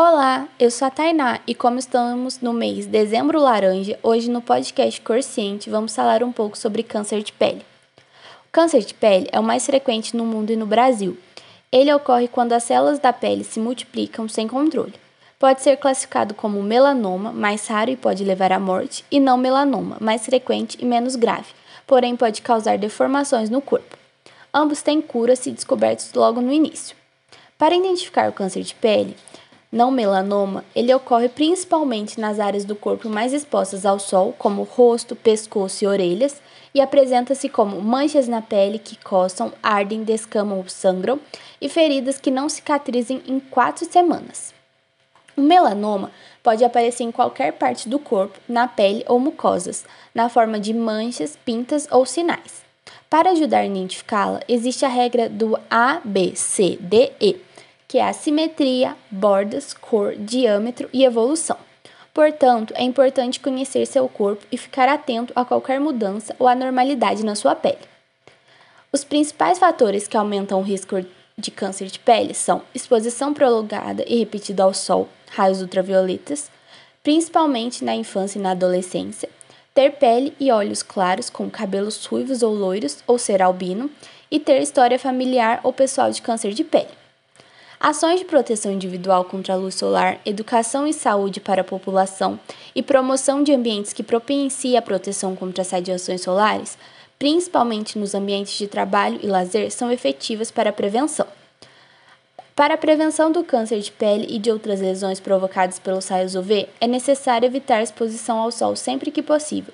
Olá, eu sou a Tainá e como estamos no mês Dezembro Laranja, hoje no podcast Corciente vamos falar um pouco sobre câncer de pele. O câncer de pele é o mais frequente no mundo e no Brasil. Ele ocorre quando as células da pele se multiplicam sem controle. Pode ser classificado como melanoma, mais raro e pode levar à morte, e não melanoma, mais frequente e menos grave, porém pode causar deformações no corpo. Ambos têm cura se descobertos logo no início. Para identificar o câncer de pele, não melanoma, ele ocorre principalmente nas áreas do corpo mais expostas ao sol, como rosto, pescoço e orelhas, e apresenta-se como manchas na pele que coçam, ardem, descamam ou sangram, e feridas que não cicatrizem em quatro semanas. O melanoma pode aparecer em qualquer parte do corpo, na pele ou mucosas, na forma de manchas, pintas ou sinais. Para ajudar a identificá-la, existe a regra do ABCDE, que é a simetria, bordas, cor, diâmetro e evolução. Portanto, é importante conhecer seu corpo e ficar atento a qualquer mudança ou anormalidade na sua pele. Os principais fatores que aumentam o risco de câncer de pele são exposição prolongada e repetida ao sol, raios ultravioletas, principalmente na infância e na adolescência, ter pele e olhos claros com cabelos ruivos ou loiros ou ser albino e ter história familiar ou pessoal de câncer de pele. Ações de proteção individual contra a luz solar, educação e saúde para a população e promoção de ambientes que propiciem a proteção contra as radiações solares principalmente nos ambientes de trabalho e lazer, são efetivas para a prevenção. Para a prevenção do câncer de pele e de outras lesões provocadas pelos raios UV, é necessário evitar exposição ao sol sempre que possível,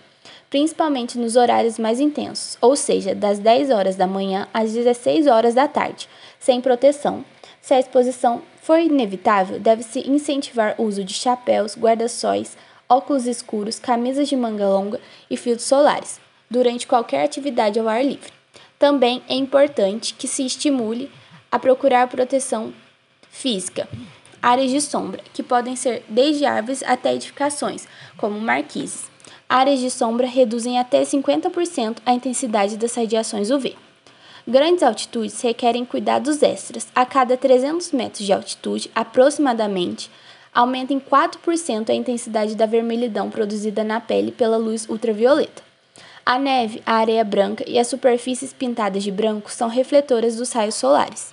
principalmente nos horários mais intensos, ou seja, das 10 horas da manhã às 16 horas da tarde, sem proteção. Se a exposição for inevitável, deve-se incentivar o uso de chapéus, guarda-sóis, óculos escuros, camisas de manga longa e filtros solares durante qualquer atividade ao ar livre. Também é importante que se estimule a procurar proteção física, áreas de sombra, que podem ser desde árvores até edificações, como marquises. Áreas de sombra reduzem até 50% a intensidade das radiações UV. Grandes altitudes requerem cuidados extras. A cada 300 metros de altitude, aproximadamente, aumenta em 4% a intensidade da vermelhidão produzida na pele pela luz ultravioleta. A neve, a areia branca e as superfícies pintadas de branco são refletoras dos raios solares.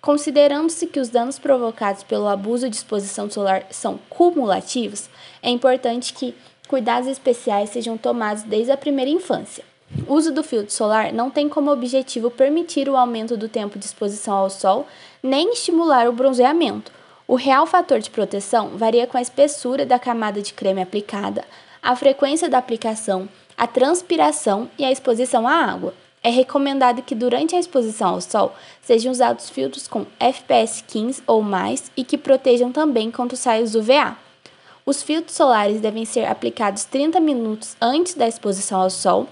Considerando-se que os danos provocados pelo abuso de exposição solar são cumulativos, é importante que cuidados especiais sejam tomados desde a primeira infância. O uso do filtro solar não tem como objetivo permitir o aumento do tempo de exposição ao sol, nem estimular o bronzeamento. O real fator de proteção varia com a espessura da camada de creme aplicada, a frequência da aplicação, a transpiração e a exposição à água. É recomendado que durante a exposição ao sol sejam usados filtros com FPS 15 ou mais e que protejam também contra os raios UVA. Os filtros solares devem ser aplicados 30 minutos antes da exposição ao sol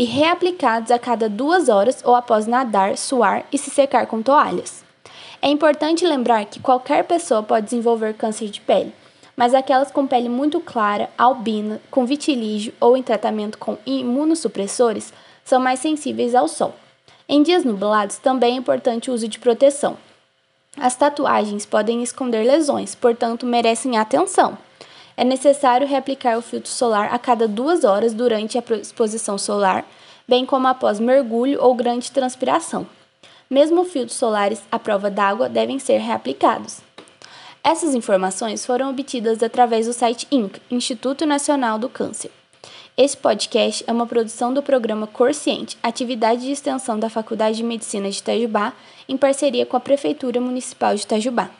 e reaplicados a cada duas horas ou após nadar, suar e se secar com toalhas. É importante lembrar que qualquer pessoa pode desenvolver câncer de pele, mas aquelas com pele muito clara, albina, com vitilígio ou em tratamento com imunossupressores são mais sensíveis ao sol. Em dias nublados, também é importante o uso de proteção. As tatuagens podem esconder lesões, portanto, merecem atenção. É necessário reaplicar o filtro solar a cada duas horas durante a exposição solar, bem como após mergulho ou grande transpiração. Mesmo filtros solares à prova d'água devem ser reaplicados. Essas informações foram obtidas através do site INCA, Instituto Nacional do Câncer. Esse podcast é uma produção do programa Corciente, atividade de extensão da Faculdade de Medicina de Itajubá, em parceria com a Prefeitura Municipal de Itajubá.